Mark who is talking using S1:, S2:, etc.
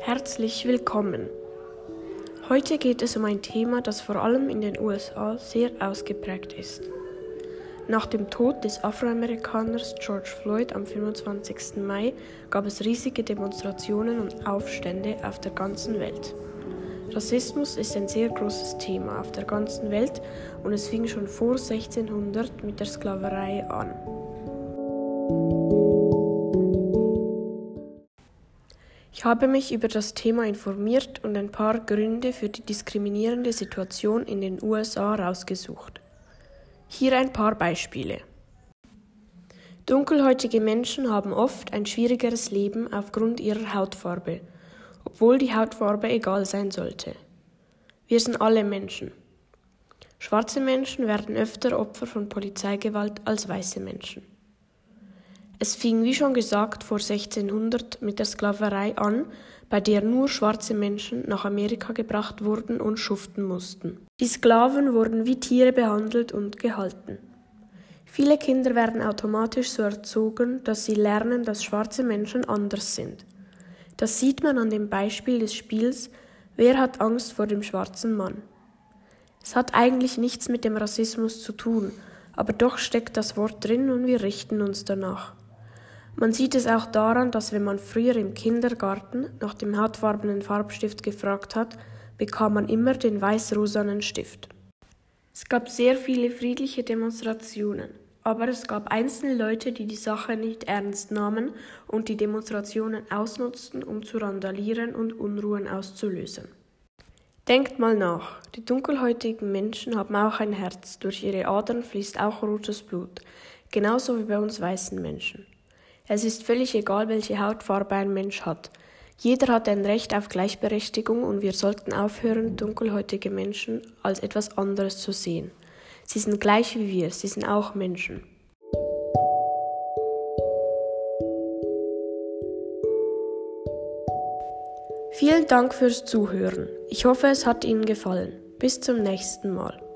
S1: Herzlich willkommen. Heute geht es um ein Thema, das vor allem in den USA sehr ausgeprägt ist. Nach dem Tod des Afroamerikaners George Floyd am 25. Mai gab es riesige Demonstrationen und Aufstände auf der ganzen Welt. Rassismus ist ein sehr großes Thema auf der ganzen Welt und es fing schon vor 1600 mit der Sklaverei an. Ich habe mich über das Thema informiert und ein paar Gründe für die diskriminierende Situation in den USA herausgesucht. Hier ein paar Beispiele. Dunkelhäutige Menschen haben oft ein schwierigeres Leben aufgrund ihrer Hautfarbe, obwohl die Hautfarbe egal sein sollte. Wir sind alle Menschen. Schwarze Menschen werden öfter Opfer von Polizeigewalt als weiße Menschen. Es fing, wie schon gesagt, vor 1600 mit der Sklaverei an, bei der nur schwarze Menschen nach Amerika gebracht wurden und schuften mussten. Die Sklaven wurden wie Tiere behandelt und gehalten. Viele Kinder werden automatisch so erzogen, dass sie lernen, dass schwarze Menschen anders sind. Das sieht man an dem Beispiel des Spiels Wer hat Angst vor dem schwarzen Mann? Es hat eigentlich nichts mit dem Rassismus zu tun, aber doch steckt das Wort drin und wir richten uns danach. Man sieht es auch daran, dass wenn man früher im Kindergarten nach dem hautfarbenen Farbstift gefragt hat, bekam man immer den weiß-rosanen Stift. Es gab sehr viele friedliche Demonstrationen, aber es gab einzelne Leute, die die Sache nicht ernst nahmen und die Demonstrationen ausnutzten, um zu randalieren und Unruhen auszulösen. Denkt mal nach, die dunkelhäutigen Menschen haben auch ein Herz, durch ihre Adern fließt auch rotes Blut, genauso wie bei uns weißen Menschen. Es ist völlig egal, welche Hautfarbe ein Mensch hat. Jeder hat ein Recht auf Gleichberechtigung und wir sollten aufhören, dunkelhäutige Menschen als etwas anderes zu sehen. Sie sind gleich wie wir, sie sind auch Menschen. Vielen Dank fürs Zuhören. Ich hoffe, es hat Ihnen gefallen. Bis zum nächsten Mal.